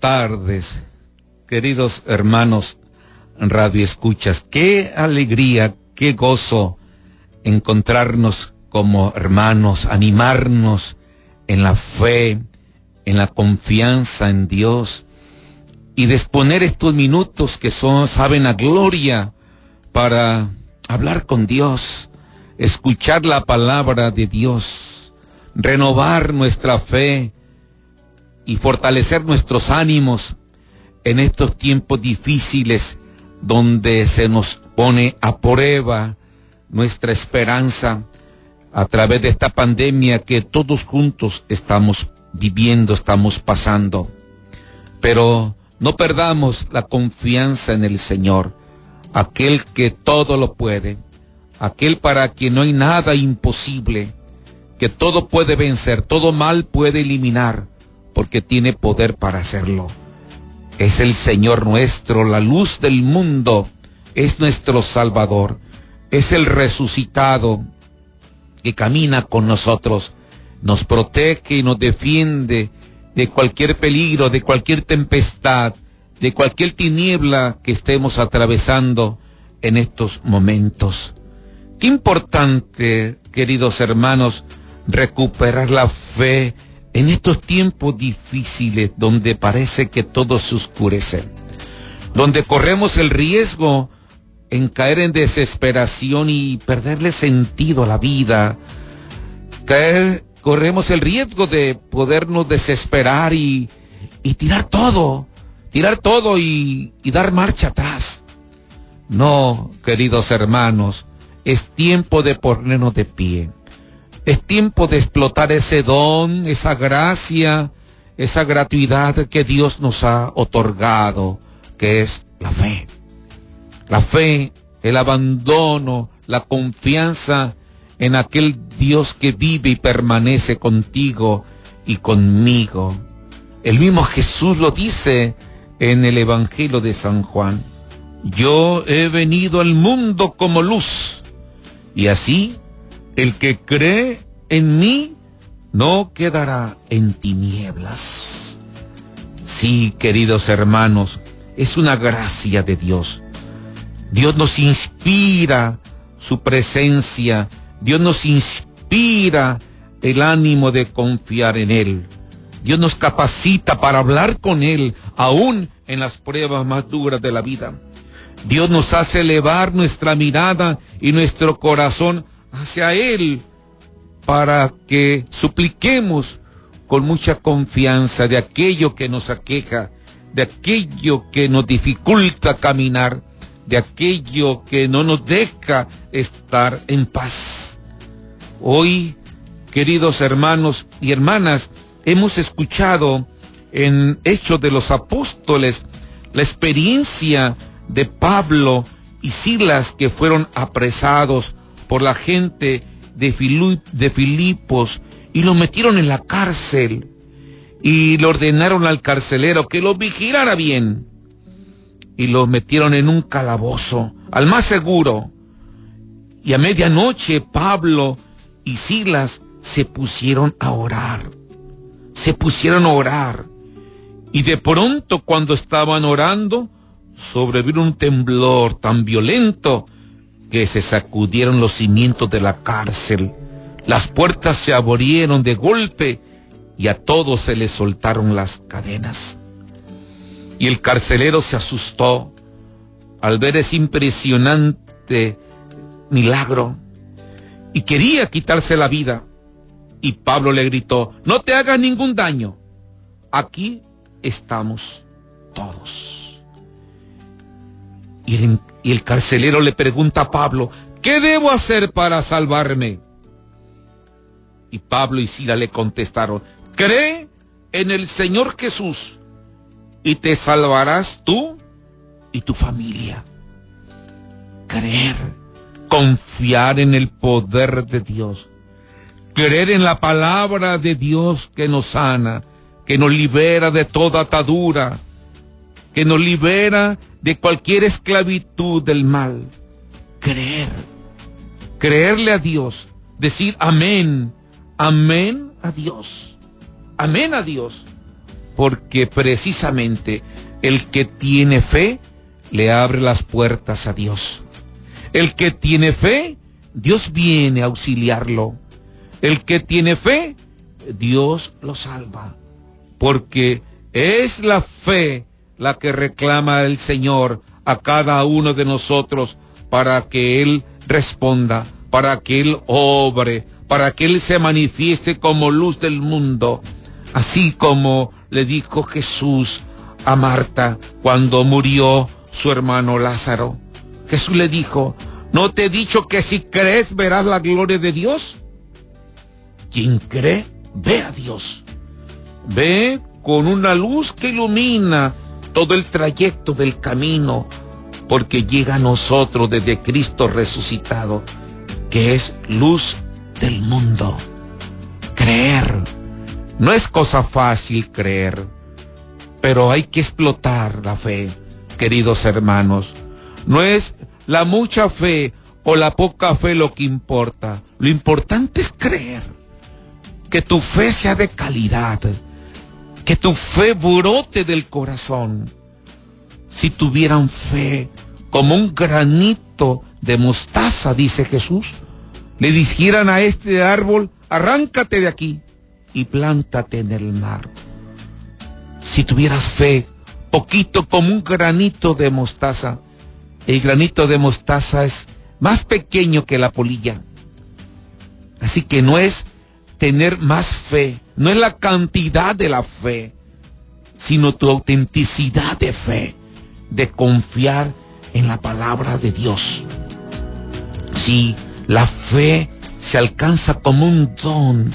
tardes, queridos hermanos Radio Escuchas. Qué alegría, qué gozo encontrarnos como hermanos, animarnos en la fe, en la confianza en Dios y disponer estos minutos que son, saben, a gloria para hablar con Dios, escuchar la palabra de Dios, renovar nuestra fe, y fortalecer nuestros ánimos en estos tiempos difíciles donde se nos pone a prueba nuestra esperanza a través de esta pandemia que todos juntos estamos viviendo, estamos pasando. Pero no perdamos la confianza en el Señor, aquel que todo lo puede, aquel para quien no hay nada imposible, que todo puede vencer, todo mal puede eliminar porque tiene poder para hacerlo. Es el Señor nuestro, la luz del mundo, es nuestro Salvador, es el resucitado que camina con nosotros, nos protege y nos defiende de cualquier peligro, de cualquier tempestad, de cualquier tiniebla que estemos atravesando en estos momentos. Qué importante, queridos hermanos, recuperar la fe en estos tiempos difíciles donde parece que todo se oscurece, donde corremos el riesgo en caer en desesperación y perderle sentido a la vida, corremos el riesgo de podernos desesperar y, y tirar todo, tirar todo y, y dar marcha atrás. No, queridos hermanos, es tiempo de ponernos de pie es tiempo de explotar ese don, esa gracia, esa gratuidad que Dios nos ha otorgado, que es la fe. La fe, el abandono, la confianza en aquel Dios que vive y permanece contigo y conmigo. El mismo Jesús lo dice en el Evangelio de San Juan. Yo he venido al mundo como luz y así el que cree en mí no quedará en tinieblas. Sí, queridos hermanos, es una gracia de Dios. Dios nos inspira su presencia, Dios nos inspira el ánimo de confiar en Él. Dios nos capacita para hablar con Él, aún en las pruebas más duras de la vida. Dios nos hace elevar nuestra mirada y nuestro corazón hacia Él para que supliquemos con mucha confianza de aquello que nos aqueja, de aquello que nos dificulta caminar, de aquello que no nos deja estar en paz. Hoy, queridos hermanos y hermanas, hemos escuchado en Hechos de los Apóstoles la experiencia de Pablo y Silas que fueron apresados por la gente de, Filipos y lo metieron en la cárcel y le ordenaron al carcelero que lo vigilara bien y lo metieron en un calabozo, al más seguro. Y a medianoche Pablo y Silas se pusieron a orar, se pusieron a orar. Y de pronto cuando estaban orando, sobrevino un temblor tan violento que se sacudieron los cimientos de la cárcel, las puertas se abrieron de golpe y a todos se les soltaron las cadenas. Y el carcelero se asustó al ver ese impresionante milagro y quería quitarse la vida. Y Pablo le gritó, no te hagas ningún daño, aquí estamos todos. Y el, carcelero le pregunta a Pablo, ¿qué debo hacer para salvarme? Y Pablo y Sila le contestaron, cree en el Señor Jesús y te salvarás tú y tu familia. Creer, confiar en el poder de Dios, creer en la palabra de Dios que nos sana, que nos libera de toda atadura, que nos libera de cualquier esclavitud del mal. Creer, creerle a Dios, decir amén, amén a Dios, amén a Dios, porque precisamente el que tiene fe le abre las puertas a Dios. El que tiene fe, Dios viene a auxiliarlo. El que tiene fe, Dios lo salva. Porque es la fe la que reclama el Señor a cada uno de nosotros para que Él responda, para que Él obre, para que Él se manifieste como luz del mundo, así como le dijo Jesús a Marta cuando murió su hermano Lázaro. Jesús le dijo, ¿no te he dicho que si crees verás la gloria de Dios? Quien cree, ve a Dios. Ve con una luz que ilumina todo el trayecto del camino, porque llega a nosotros desde Cristo resucitado, que es luz del mundo. Creer. No es cosa fácil creer, pero hay que explotar la fe, queridos hermanos. No es la mucha fe o la poca fe lo que importa. Lo importante es creer. Que tu fe sea de calidad. Que tu fe brote del corazón. Si tuvieran fe como un granito de mostaza, dice Jesús, le dijeran a este árbol, arráncate de aquí y plántate en el mar. Si tuvieras fe, poquito como un granito de mostaza, el granito de mostaza es más pequeño que la polilla. Así que no es tener más fe, no es la cantidad de la fe, sino tu autenticidad de fe, de confiar en la palabra de Dios. Si la fe se alcanza como un don,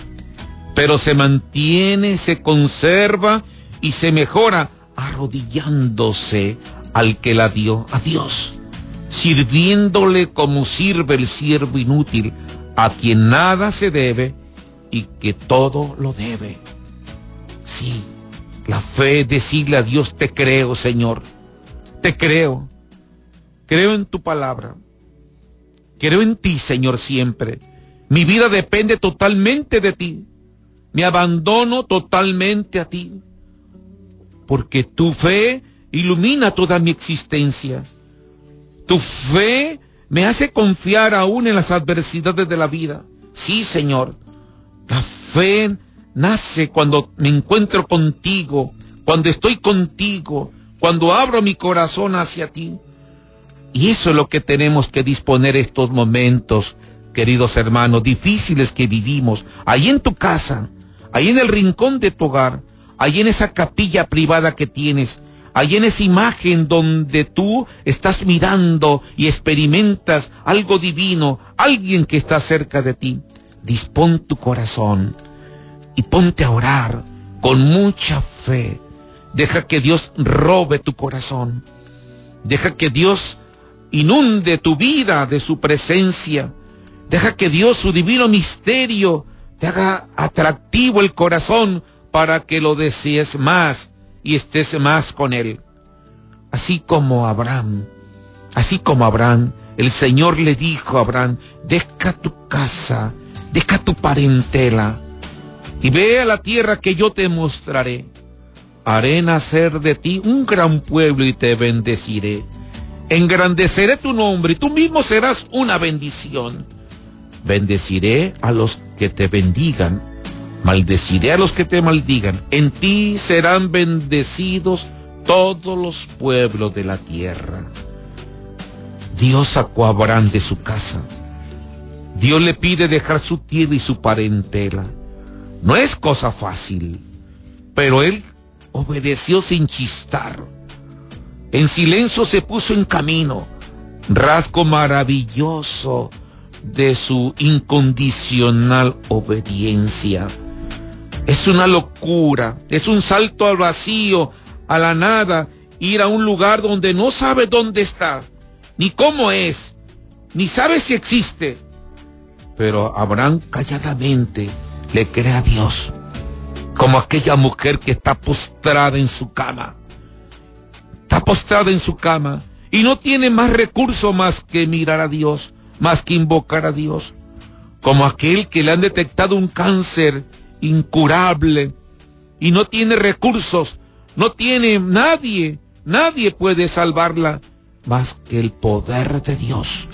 pero se mantiene, se conserva y se mejora arrodillándose al que la dio a Dios, sirviéndole como sirve el siervo inútil, a quien nada se debe y que todo lo debe. Sí, la fe es decirle a Dios, te creo, Señor, te creo, creo en tu palabra, creo en ti, Señor, siempre. Mi vida depende totalmente de ti. Me abandono totalmente a ti, porque tu fe ilumina toda mi existencia. Tu fe me hace confiar aún en las adversidades de la vida. Sí, Señor, la fe nace cuando me encuentro contigo, cuando estoy contigo, cuando abro mi corazón hacia ti. Y eso es lo que tenemos que disponer estos momentos, queridos hermanos, difíciles que vivimos, ahí en tu casa, ahí en el rincón de tu hogar, ahí en esa capilla privada que tienes, ahí en esa imagen donde tú estás mirando y experimentas algo divino, alguien que está cerca de ti. Dispón tu corazón y ponte a orar con mucha fe. Deja que Dios robe tu corazón. Deja que Dios inunde tu vida de su presencia. Deja que Dios, su divino misterio, te haga atractivo el corazón para que lo desees más y estés más con él. Así como Abraham, así como Abraham, el Señor le dijo a Abraham, deja tu casa, deja tu parentela y ve a la tierra que yo te mostraré. Haré nacer de ti un gran pueblo y te bendeciré. Engrandeceré tu nombre y tú mismo serás una bendición. Bendeciré a los que te bendigan, maldeciré a los que te maldigan. En ti serán bendecidos todos los pueblos de la tierra. Dios sacó a de su casa. Dios le pide dejar su tierra y su parentela. No es cosa fácil, pero él obedeció sin chistar. En silencio se puso en camino, rasgo maravilloso de su incondicional obediencia. Es una locura, es un salto al vacío, a la nada, ir a un lugar donde no sabe dónde está, ni cómo es, ni sabe si existe. Pero Abraham calladamente le cree a Dios, como aquella mujer que está postrada en su cama. Está postrada en su cama y no tiene más recurso más que mirar a Dios más que invocar a Dios, como aquel que le han detectado un cáncer incurable y no tiene recursos, no tiene nadie, nadie puede salvarla más que el poder de Dios.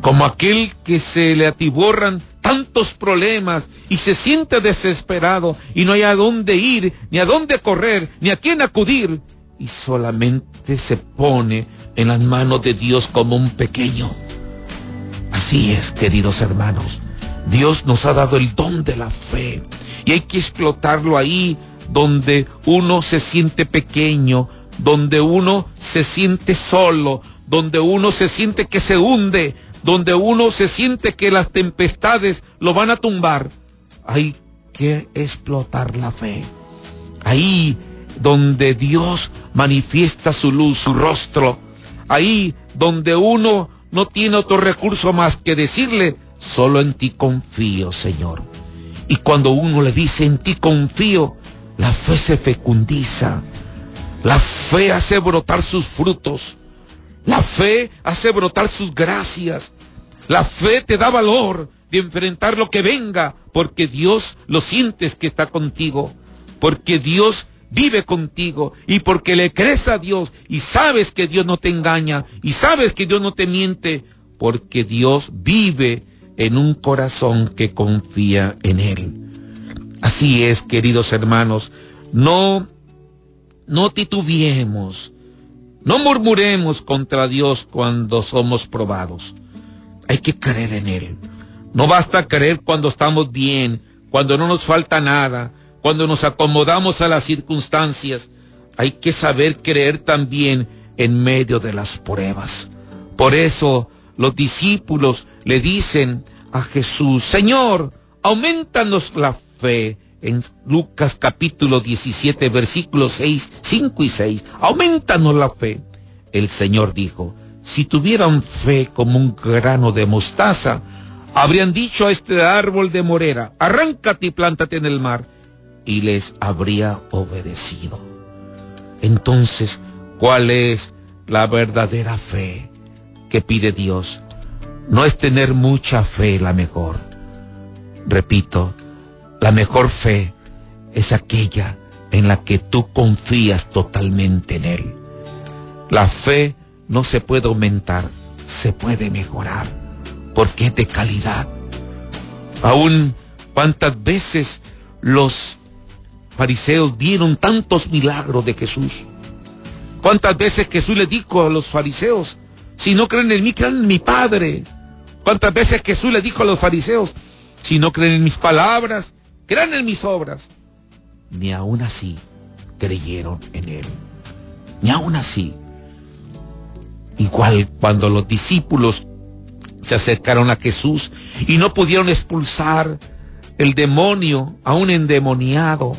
Como aquel que se le atiborran tantos problemas y se siente desesperado y no hay a dónde ir, ni a dónde correr, ni a quién acudir, y solamente se pone en las manos de Dios como un pequeño. Así es, queridos hermanos. Dios nos ha dado el don de la fe y hay que explotarlo ahí donde uno se siente pequeño, donde uno se siente solo, donde uno se siente que se hunde, donde uno se siente que las tempestades lo van a tumbar. Hay que explotar la fe. Ahí donde Dios manifiesta su luz, su rostro. Ahí donde uno no tiene otro recurso más que decirle, solo en ti confío, Señor. Y cuando uno le dice, en ti confío, la fe se fecundiza. La fe hace brotar sus frutos. La fe hace brotar sus gracias. La fe te da valor de enfrentar lo que venga, porque Dios lo sientes que está contigo, porque Dios vive contigo y porque le crees a Dios y sabes que Dios no te engaña y sabes que Dios no te miente, porque Dios vive en un corazón que confía en Él. Así es, queridos hermanos, no, no titubeemos, no murmuremos contra Dios cuando somos probados. Hay que creer en Él. No basta creer cuando estamos bien, cuando no nos falta nada, cuando nos acomodamos a las circunstancias. Hay que saber creer también en medio de las pruebas. Por eso los discípulos le dicen a Jesús, Señor, aumentanos la fe en Lucas capítulo 17, versículos 6, 5 y 6. Aumentanos la fe. El Señor dijo, si tuvieran fe como un grano de mostaza, habrían dicho a este árbol de morera, arráncate y plántate en el mar, y les habría obedecido. Entonces, ¿cuál es la verdadera fe que pide Dios? No es tener mucha fe la mejor. Repito, la mejor fe es aquella en la que tú confías totalmente en Él. La fe no se puede aumentar, se puede mejorar, porque es de calidad. Aún cuántas veces los fariseos vieron tantos milagros de Jesús. ¿Cuántas veces Jesús le dijo a los fariseos, si no creen en mí, crean en mi Padre? ¿Cuántas veces Jesús le dijo a los fariseos, si no creen en mis palabras, crean en mis obras. Ni aún así creyeron en él. Ni aún así. Igual cuando los discípulos se acercaron a Jesús y no pudieron expulsar el demonio a un endemoniado.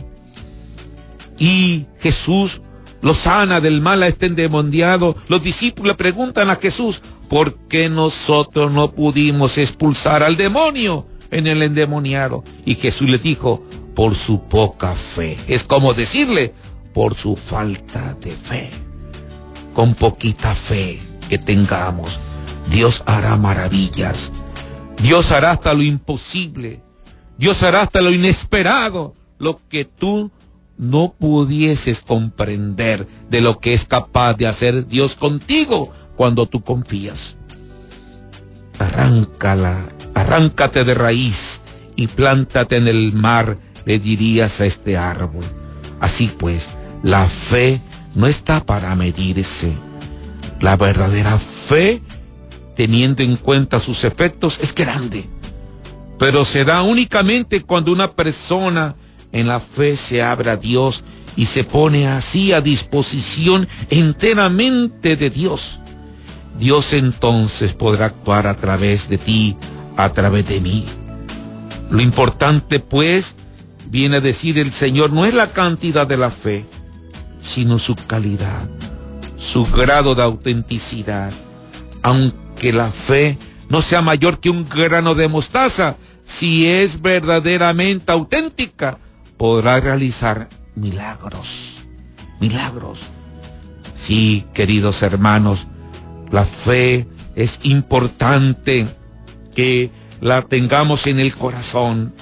Y Jesús lo sana del mal a este endemoniado. Los discípulos preguntan a Jesús, ¿por qué nosotros no pudimos expulsar al demonio? En el endemoniado. Y Jesús le dijo, por su poca fe. Es como decirle, por su falta de fe. Con poquita fe que tengamos, Dios hará maravillas. Dios hará hasta lo imposible. Dios hará hasta lo inesperado, lo que tú no pudieses comprender de lo que es capaz de hacer Dios contigo cuando tú confías. Arráncala arráncate de raíz y plántate en el mar, le dirías a este árbol. Así pues, la fe no está para medirse. La verdadera fe, teniendo en cuenta sus efectos, es grande. Pero se da únicamente cuando una persona en la fe se abre a Dios y se pone así a disposición enteramente de Dios. Dios entonces podrá actuar a través de ti a través de mí. Lo importante pues, viene a decir el Señor, no es la cantidad de la fe, sino su calidad, su grado de autenticidad. Aunque la fe no sea mayor que un grano de mostaza, si es verdaderamente auténtica, podrá realizar milagros. Milagros. Sí, queridos hermanos, la fe es importante que la tengamos en el corazón.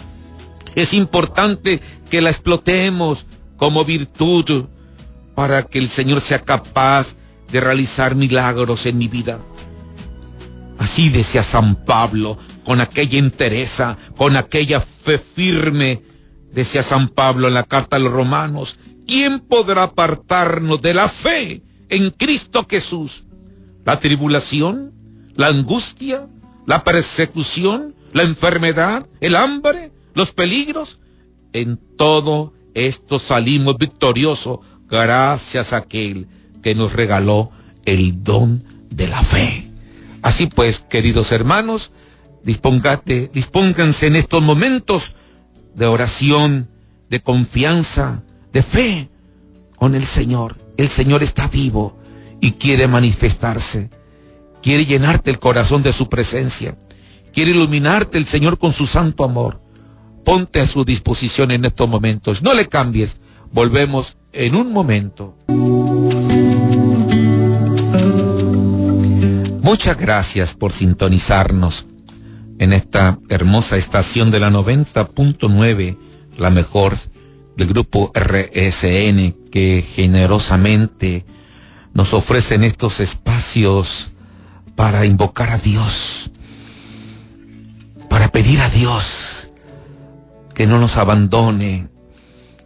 Es importante que la explotemos como virtud para que el Señor sea capaz de realizar milagros en mi vida. Así decía San Pablo, con aquella entereza, con aquella fe firme, decía San Pablo en la carta a los romanos, ¿quién podrá apartarnos de la fe en Cristo Jesús? ¿La tribulación? ¿La angustia? ¿La persecución? ¿La enfermedad? ¿El hambre? ¿Los peligros? En todo esto salimos victoriosos gracias a aquel que nos regaló el don de la fe. Así pues, queridos hermanos, dispóngate, dispónganse en estos momentos de oración, de confianza, de fe con el Señor. El Señor está vivo y quiere manifestarse. Quiere llenarte el corazón de su presencia. Quiere iluminarte el Señor con su santo amor. Ponte a su disposición en estos momentos. No le cambies. Volvemos en un momento. Muchas gracias por sintonizarnos en esta hermosa estación de la 90.9, la mejor del grupo RSN que generosamente nos ofrecen estos espacios para invocar a Dios, para pedir a Dios que no nos abandone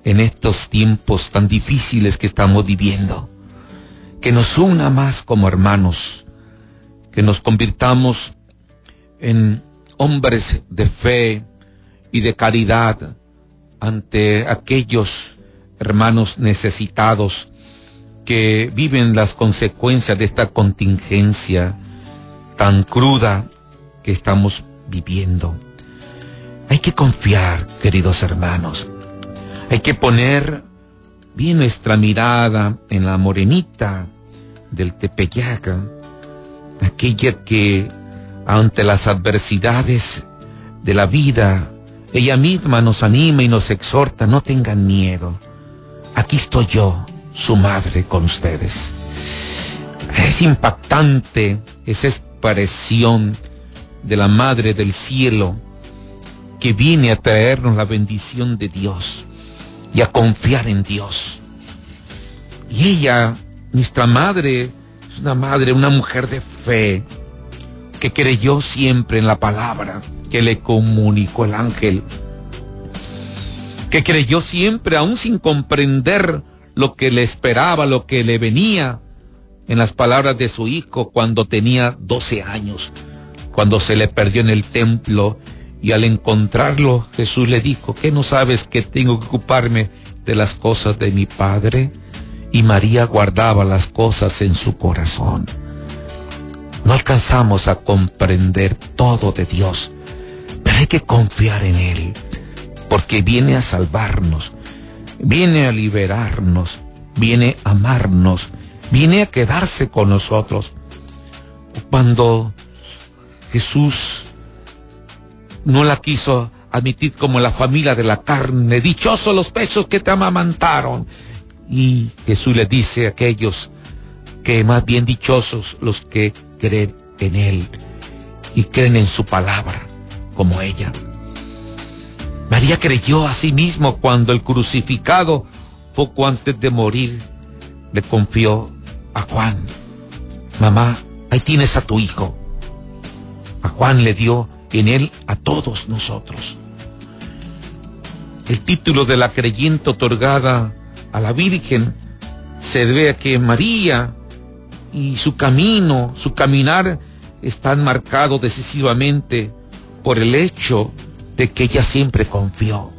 en estos tiempos tan difíciles que estamos viviendo, que nos una más como hermanos que nos convirtamos en hombres de fe y de caridad ante aquellos hermanos necesitados que viven las consecuencias de esta contingencia tan cruda que estamos viviendo. Hay que confiar, queridos hermanos. Hay que poner bien nuestra mirada en la morenita del Tepeyaca, aquella que ante las adversidades de la vida, ella misma nos anima y nos exhorta, no tengan miedo. Aquí estoy yo, su madre, con ustedes. Es impactante esa de la Madre del Cielo que viene a traernos la bendición de Dios y a confiar en Dios. Y ella, nuestra Madre, es una madre, una mujer de fe, que creyó siempre en la palabra que le comunicó el ángel, que creyó siempre, aún sin comprender lo que le esperaba, lo que le venía, en las palabras de su hijo cuando tenía 12 años, cuando se le perdió en el templo y al encontrarlo Jesús le dijo, ¿qué no sabes que tengo que ocuparme de las cosas de mi Padre? y María guardaba las cosas en su corazón. No alcanzamos a comprender todo de Dios, pero hay que confiar en Él, porque viene a salvarnos, viene a liberarnos, viene a amarnos, viene a quedarse con nosotros. Cuando Jesús no la quiso admitir como la familia de la carne, dichosos los pechos que te amamantaron, y Jesús le dice a aquellos que más bien dichosos los que creen en Él y creen en su palabra, como ella. María creyó a sí mismo cuando el crucificado, poco antes de morir, le confió a Juan, mamá, ahí tienes a tu hijo. A Juan le dio en él a todos nosotros. El título de la creyente otorgada a la Virgen se debe a que María y su camino, su caminar, están marcados decisivamente por el hecho de que ella siempre confió.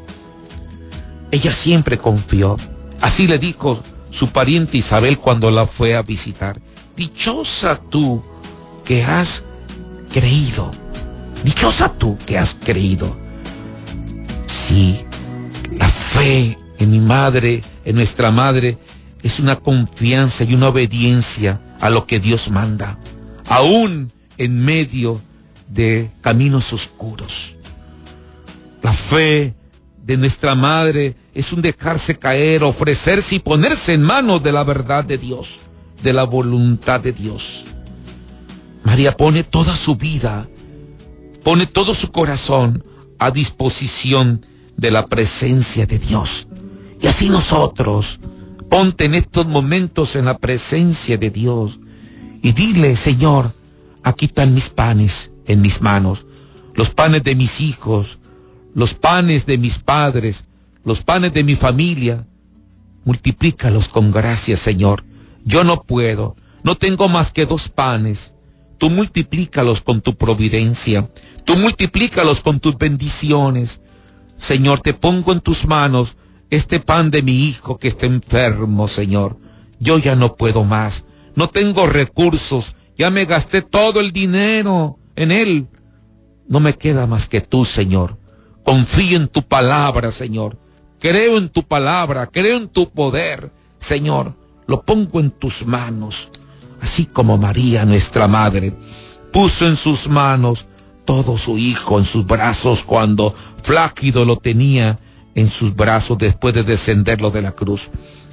Ella siempre confió. Así le dijo su pariente Isabel cuando la fue a visitar. Dichosa tú que has creído. Dichosa tú que has creído. Sí, la fe en mi madre, en nuestra madre, es una confianza y una obediencia a lo que Dios manda, aún en medio de caminos oscuros. La fe de nuestra madre es un dejarse caer, ofrecerse y ponerse en manos de la verdad de Dios, de la voluntad de Dios. María pone toda su vida, pone todo su corazón a disposición de la presencia de Dios Y así nosotros, ponte en estos momentos en la presencia de Dios y dile, Señor, aquí están mis panes en mis manos, los panes de mis hijos, los panes de mis padres, los panes de mi familia. Multiplícalos con gracia, Señor. Yo no puedo, no tengo más que dos panes. Tú multiplícalos con tu providencia. Tú multiplícalos con tus bendiciones. Señor, te pongo en tus manos este pan de mi hijo que está enfermo, Señor. Yo ya no puedo más. No tengo recursos. Ya me gasté todo el dinero en él. No me queda más que tú, Señor. Confío en tu palabra, Señor. Creo en tu palabra, creo en tu poder, Señor. Lo pongo en tus manos, así como María, nuestra madre, puso en sus manos todo su hijo en sus brazos cuando fláquido lo tenía en sus brazos después de descenderlo de la cruz.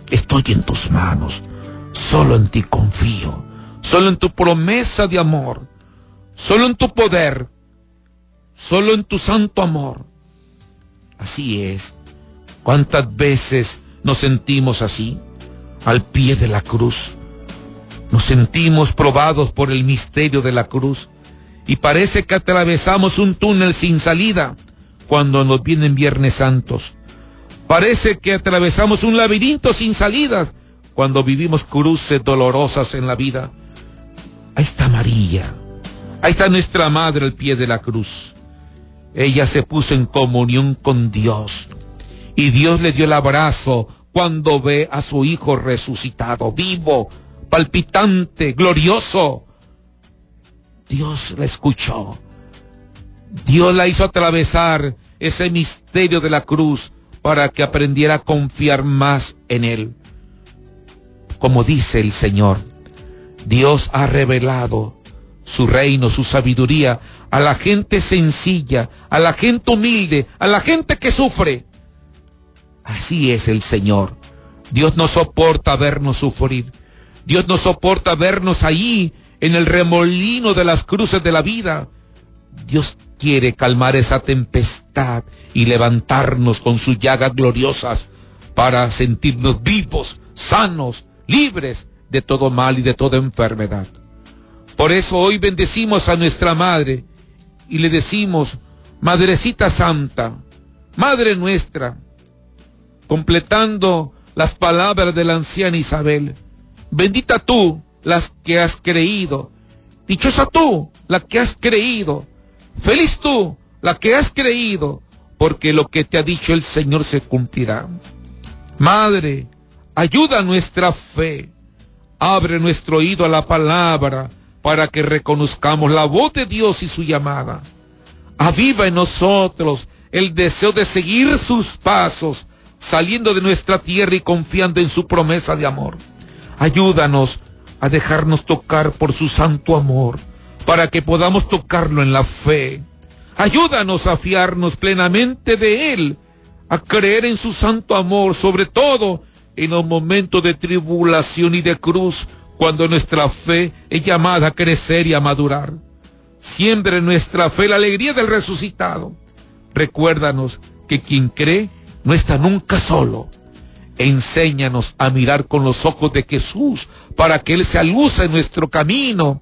Estoy en tus manos, solo en ti confío, solo en tu promesa de amor, solo en tu poder, solo en tu santo amor. Así es. ¿Cuántas veces nos sentimos así, al pie de la cruz? Nos sentimos probados por el misterio de la cruz y parece que atravesamos un túnel sin salida cuando nos vienen Viernes Santos. Parece que atravesamos un laberinto sin salidas cuando vivimos cruces dolorosas en la vida. Ahí está María. Ahí está nuestra madre al pie de la cruz. Ella se puso en comunión con Dios. Y Dios le dio el abrazo cuando ve a su hijo resucitado, vivo, palpitante, glorioso. Dios la escuchó. Dios la hizo atravesar ese misterio de la cruz para que aprendiera a confiar más en Él. Como dice el Señor, Dios ha revelado su reino, su sabiduría a la gente sencilla, a la gente humilde, a la gente que sufre. Así es el Señor. Dios no soporta vernos sufrir. Dios no soporta vernos ahí en el remolino de las cruces de la vida. Dios quiere calmar esa tempestad y levantarnos con sus llagas gloriosas para sentirnos vivos, sanos, libres de todo mal y de toda enfermedad. Por eso hoy bendecimos a nuestra Madre y le decimos, Madrecita Santa, Madre nuestra, completando las palabras de la anciana Isabel, bendita tú las que has creído, dichosa tú la que has creído, feliz tú la que has creído, porque lo que te ha dicho el Señor se cumplirá. Madre, ayuda nuestra fe, abre nuestro oído a la palabra, para que reconozcamos la voz de Dios y su llamada. Aviva en nosotros el deseo de seguir sus pasos, saliendo de nuestra tierra y confiando en su promesa de amor. Ayúdanos a dejarnos tocar por su santo amor, para que podamos tocarlo en la fe. Ayúdanos a fiarnos plenamente de Él, a creer en su santo amor, sobre todo en los momentos de tribulación y de cruz, cuando nuestra fe es llamada a crecer y a madurar. Siempre en nuestra fe la alegría del resucitado. Recuérdanos que quien cree no está nunca solo. Enséñanos a mirar con los ojos de Jesús para que Él sea luz en nuestro camino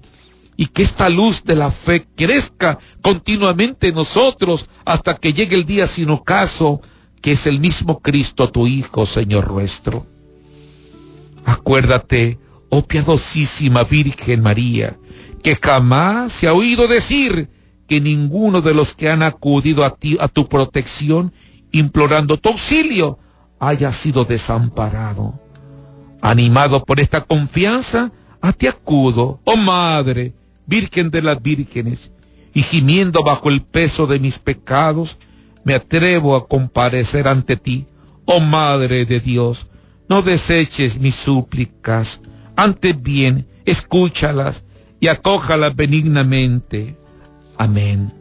y que esta luz de la fe crezca continuamente en nosotros hasta que llegue el día sin ocaso, que es el mismo Cristo, tu Hijo, Señor nuestro. Acuérdate oh piadosísima Virgen María, que jamás se ha oído decir que ninguno de los que han acudido a ti, a tu protección, implorando tu auxilio, haya sido desamparado. Animado por esta confianza, a ti acudo, oh Madre, Virgen de las Vírgenes, y gimiendo bajo el peso de mis pecados, me atrevo a comparecer ante ti, oh Madre de Dios, no deseches mis súplicas, antes bien, escúchalas y acójalas benignamente. Amén.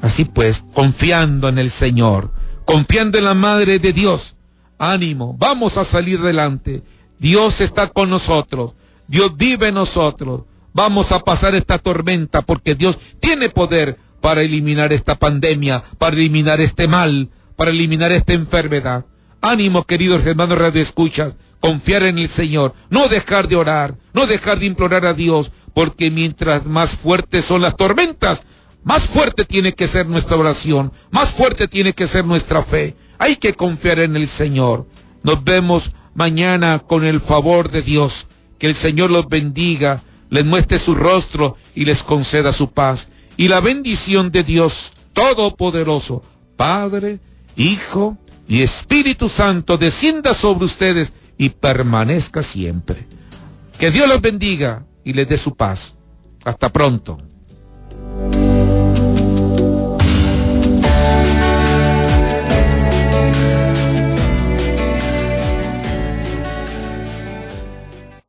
Así pues, confiando en el Señor, confiando en la Madre de Dios, ánimo, vamos a salir adelante. Dios está con nosotros, Dios vive en nosotros. Vamos a pasar esta tormenta porque Dios tiene poder para eliminar esta pandemia, para eliminar este mal, para eliminar esta enfermedad. Ánimo, queridos hermanos Radio Escuchas, confiar en el Señor, no dejar de orar, no dejar de implorar a Dios, porque mientras más fuertes son las tormentas, más fuerte tiene que ser nuestra oración, más fuerte tiene que ser nuestra fe. Hay que confiar en el Señor. Nos vemos mañana con el favor de Dios. Que el Señor los bendiga, les muestre su rostro y les conceda su paz. Y la bendición de Dios Todopoderoso, Padre, Hijo y Espíritu Santo descienda sobre ustedes y permanezca siempre. Que Dios los bendiga y les dé su paz. Hasta pronto.